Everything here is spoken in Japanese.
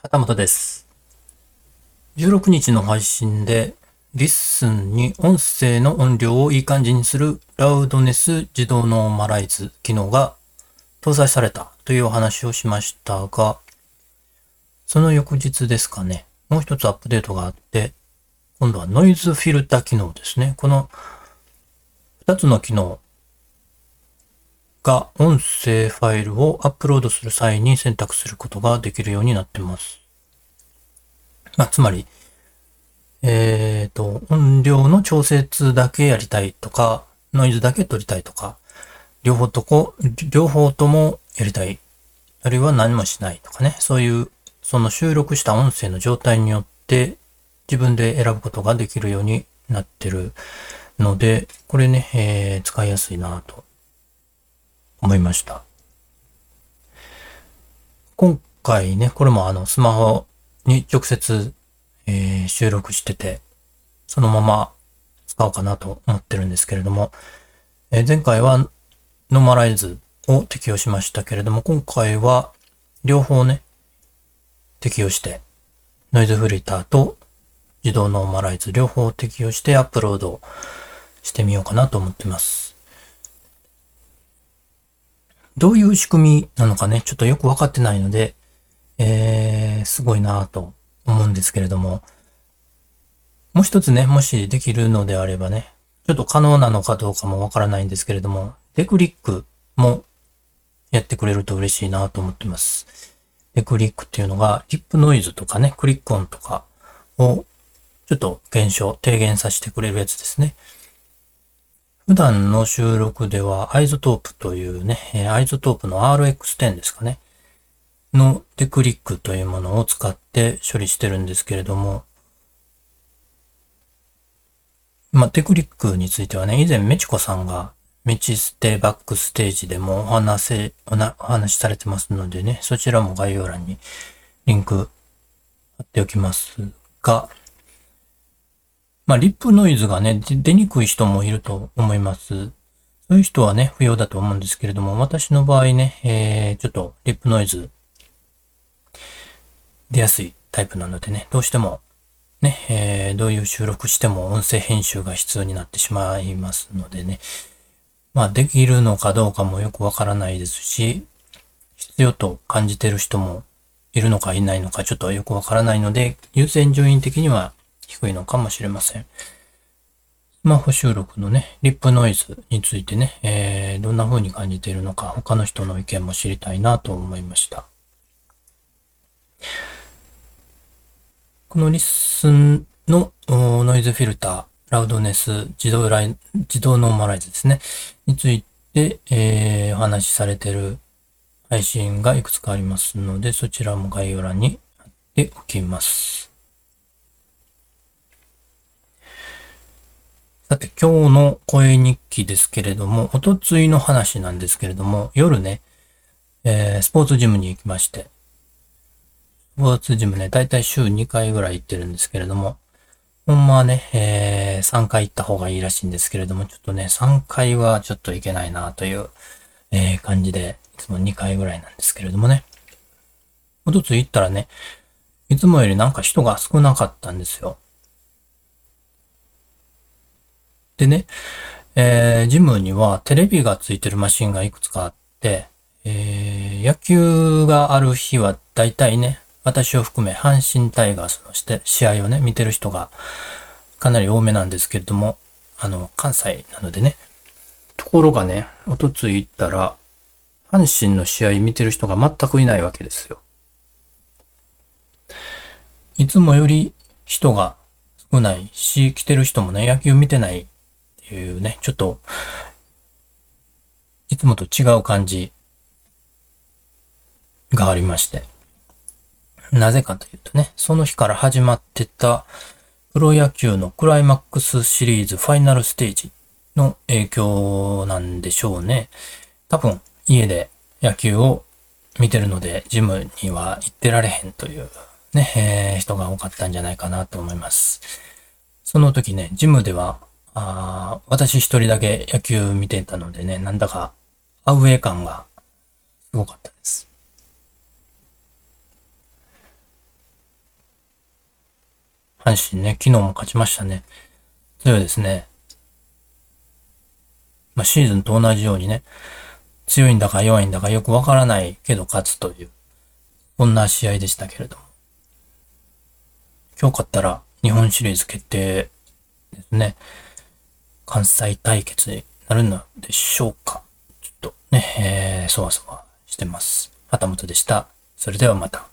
旗本です。16日の配信で、 LISTEN に音声の音量をいい感じにするラウドネス自動ノーマライズ機能が搭載されたというお話をしましたが、その翌日ですかね、もう一つアップデートがあって、今度はノイズフィルター機能ですね。この二つの機能が音声ファイルをアップロードする際に選択することができるようになってます。まあ、つまり、えっ、と、音量の調節だけやりたいとか、ノイズだけ取りたいとか、両方とこ、両方ともやりたい。あるいは何もしないとかね。そういう、その収録した音声の状態によって自分で選ぶことができるようになってるので、これね、えー使いやすいなと思いました。今回ね、これもあのスマホに直接、えー収録してて、そのまま使おうかなと思ってるんですけれども、えー前回はノーマライズを適用しましたけれども、今回は両方ね、適用して、ノイズフィルターと自動ノーマライズ両方適用してアップロードしてみようかなと思ってます。どういう仕組みなのかね、ちょっとよくわかってないので、えー、すごいなぁと思うんですけれども、もう一つね、もしできるのであればね、ちょっと可能なのかどうかもわからないんですけれども、デクリックもやってくれると嬉しいなと思ってます。デクリックっていうのが、リップノイズとかね、クリック音とかをちょっと減少、低減させてくれるやつですね。普段の収録では、 iZotope というね、 iZotope の RX10 ですかね。のデクリックというものを使って処理してるんですけれども、まあ、デクリックについてはね、以前メチコさんがメチステバックステージでもお話せ、おなお話しされてますのでね、そちらも概要欄にリンク貼っておきますが、まあ、リップノイズがね、出にくい人もいると思います。そういう人はね、不要だと思うんですけれども、私の場合ね、えー、ちょっとリップノイズ出やすいタイプなのでね、どうしてもね、えー、どういう収録しても音声編集が必要になってしまいますのでね、まあ、できるのかどうかもよくわからないですし、必要と感じてる人もいるのかいないのかちょっとよくわからないので、優先順位的には低いのかもしれません。スマホ収録のね、リップノイズについてね、えー、どんな風に感じているのか、他の人の意見も知りたいなと思いました。この LISTEN のノイズフィルター、ラウドネス、自動ライ自動ノーマライズですね、について、えー、お話しされている配信がいくつかありますので、そちらも概要欄に貼っておきます。さて、今日の声日記ですけれども、おとついの話なんですけれども、夜ね、えースポーツジムに行きまして、スポーツジムね、だいたい週2回ぐらい行ってるんですけれども、ほんまはね、えー3回行った方がいいらしいんですけれども、ちょっとね、3回はちょっと行けないなという、えー感じで、いつも2回ぐらいなんですけれどもね。おとつい行ったらね、いつもよりなんか人が少なかったんですよ。でね、えージムにはテレビがついてるマシンがいくつかあって、えー野球がある日は大体ね、私を含め阪神タイガースのして試合をね、見てる人がかなり多めなんですけれども、あの、関西なのでね。ところがね、おとつい行ったら、阪神の試合見てる人が全くいないわけですよ。いつもより人が少ないし、来てる人もね、野球見てないいうね、ちょっと、いつもと違う感じがありまして。なぜかというとね、その日から始まってたプロ野球のクライマックスシリーズファイナルステージの影響なんでしょうね。多分家で野球を見てるのでジムには行ってられへんというね、えー人が多かったんじゃないかなと思います。その時ね、ジムでは、あ私一人だけ野球見てたのでね、なんだかアウェー感がすごかったです。阪神ね、昨日も勝ちましたね。強いですね。まあ、シーズンと同じようにね、強いんだか弱いんだかよくわからないけど勝つという、こんな試合でしたけれども。今日勝ったら日本シリーズ決定ですね。関西対決になるのでしょうか。ちょっとね、えー、そわそわしてます。旗本でした。それではまた。